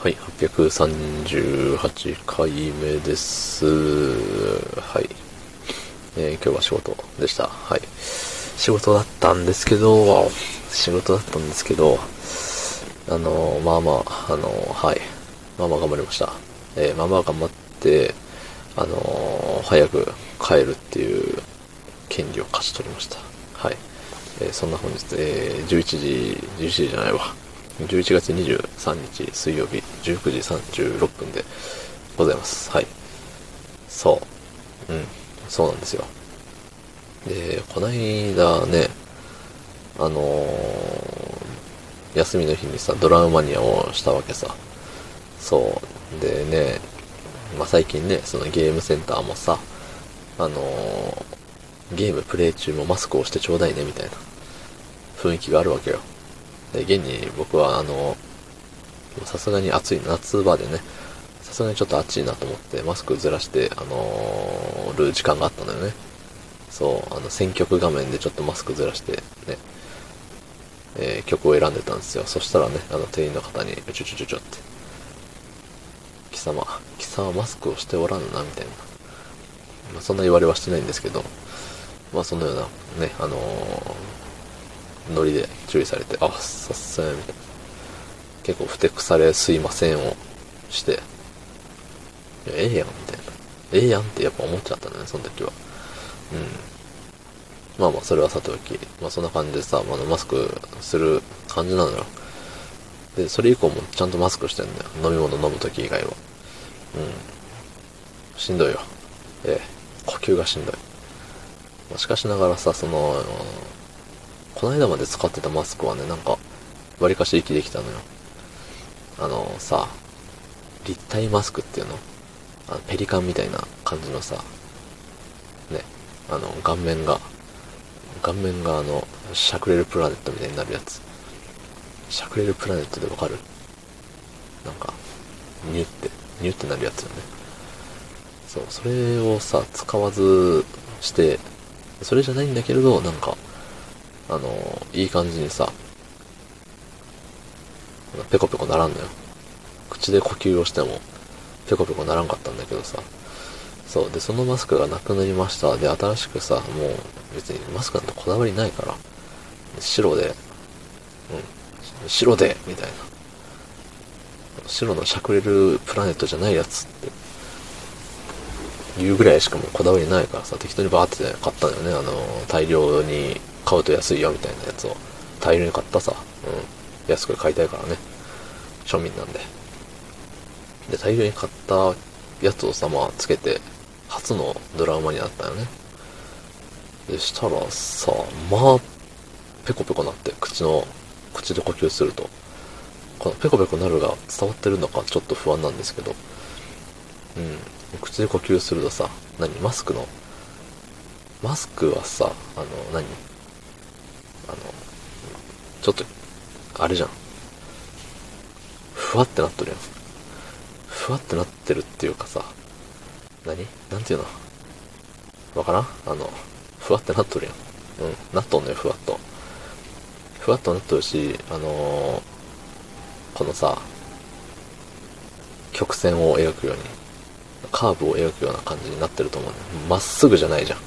はい、838回目です。はい。えー今日は仕事でした。はい。仕事だったんですけど、仕事だったんですけど、あのまあまあ、あのはい。まあまあ頑張りました。えまあまあ頑張って、あの早く帰るっていう権利を勝ち取りました。はい。えそんな本日、えー11時、11時じゃないわ。11月23日水曜日19時36分でございます。はい。そう。うん。そうなんですよ。で、こないだね、あのー休みの日にさ、ドラムマニアをしたわけさ。そう。でね、まあ、最近ね、そのゲームセンターもさ、あのーゲームプレイ中もマスクをしてちょうだいね、みたいな雰囲気があるわけよ。で、現に僕はあの、さすがに暑い夏場でね、さすがにちょっと暑いなと思ってマスクずらして、あのーる時間があったのよね。そう、あの、選曲画面でちょっとマスクずらしてね、えー曲を選んでたんですよ。そしたらね、あの、店員の方に、ちょちょちょちょって、貴様、貴様マスクをしておらぬな、みたいな。まあ、そんな言われはしてないんですけど、まあ、そのような、ね、あのーノリで注意されて、あ、さっせん、みたいな。結構ふてくされすいませんをして、ええやん、みたいな。ええやんってやっぱ思っちゃったね、その時は。うん。まあまあ、それはさておき、まあそんな感じでさ、あの、マスクする感じなのよ。で、それ以降もちゃんとマスクしてんだよ。飲み物飲む時以外は。うん。しんどいよ。ええ、呼吸がしんどい。まあしかしながらさ、その、この間まで使ってたマスクはね、なんか、割かし息できたのよ。あのさ、立体マスクっていうの？あのペリカンみたいな感じのさ、ね、あの、顔面が、顔面があの、シャクレルプラネットみたいになるやつ。シャクレルプラネットでわかる？なんか、ニュって、ニュってなるやつよね。そう、それをさ、使わずして、それじゃないんだけれど、なんか、あの、いい感じにさ、ペコペコならんのよ。口で呼吸をしても、ペコペコならんかったんだけどさ。そう。で、そのマスクがなくなりました。で、新しくさ、もう、別にマスクなんてこだわりないから、白で、うん、白で、みたいな。白のシャクレルプラネットじゃないやつって、言うぐらいしかもうこだわりないからさ、適当にバーって買ったんだよね。あの、大量に買うと安いよみたいなやつを。大量に買ったさ。安く買いたいからね。庶民なんで。で、大量に買ったやつをさ、まあ、つけて、初のドラマになったよね。で、したらさ、まあ、ペコペコなって、口の、口で呼吸すると。このペコペコなるが伝わってるのかちょっと不安なんですけど。うん。口で呼吸するとさ、何？マスクの、マスクはさ、あの、何？あの、ちょっと、あれじゃん。ふわってなっとるやん。ふわってなってるっていうかさ、何？なんていうの？わからん？あの、ふわってなっとるやん。うん、なっとんのよ、ふわっと。ふわっとなっとるし、あのーこのさ、曲線を描くように、カーブを描くような感じになってると思うね。まっすぐじゃないじゃん。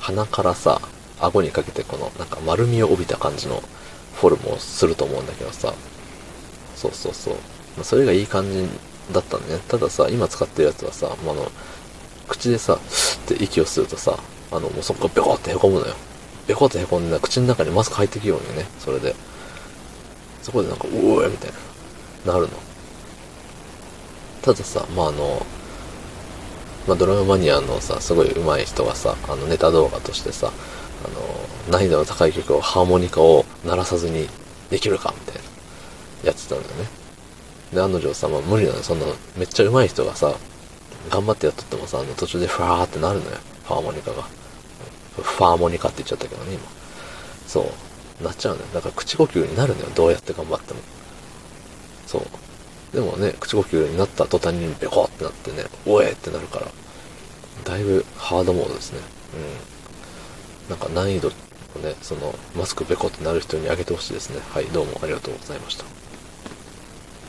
鼻からさ、顎にかけてこの、なんか丸みを帯びた感じのフォルムをすると思うんだけどさ。そうそうそう。まあそれがいい感じだったんだね。たださ、今使ってるやつはさ、まああの、口でさ、って息をするとさ、あの、もうそこからベコって凹むのよ。ベコって凹んで、口の中にマスク入ってきようにね、それで。そこでなんか、うおーみたいな、なるの。たださ、まああの、まあ、ドラムマニアのさ、すごい上手い人がさ、あの、ネタ動画としてさ、あの、難易度の高い曲を、ハーモニカを鳴らさずにできるか、みたいな、やってたんだよね。で、案の定さ、まあ、無理なの。そんな、めっちゃ上手い人がさ、頑張ってやっとってもさ、あの、途中でファーってなるのよ。ハーモニカが。ファーモニカって言っちゃったけどね、今。そう。なっちゃうのよ。だから口呼吸になるのよ。どうやって頑張っても。そう。でもね、口呼吸になった途端にベコってなってね、おえってなるから、だいぶハードモードですね。うん。なんか難易度をね、その、マスクべこってなる人にあげてほしいですね。はい、どうもありがとうございました。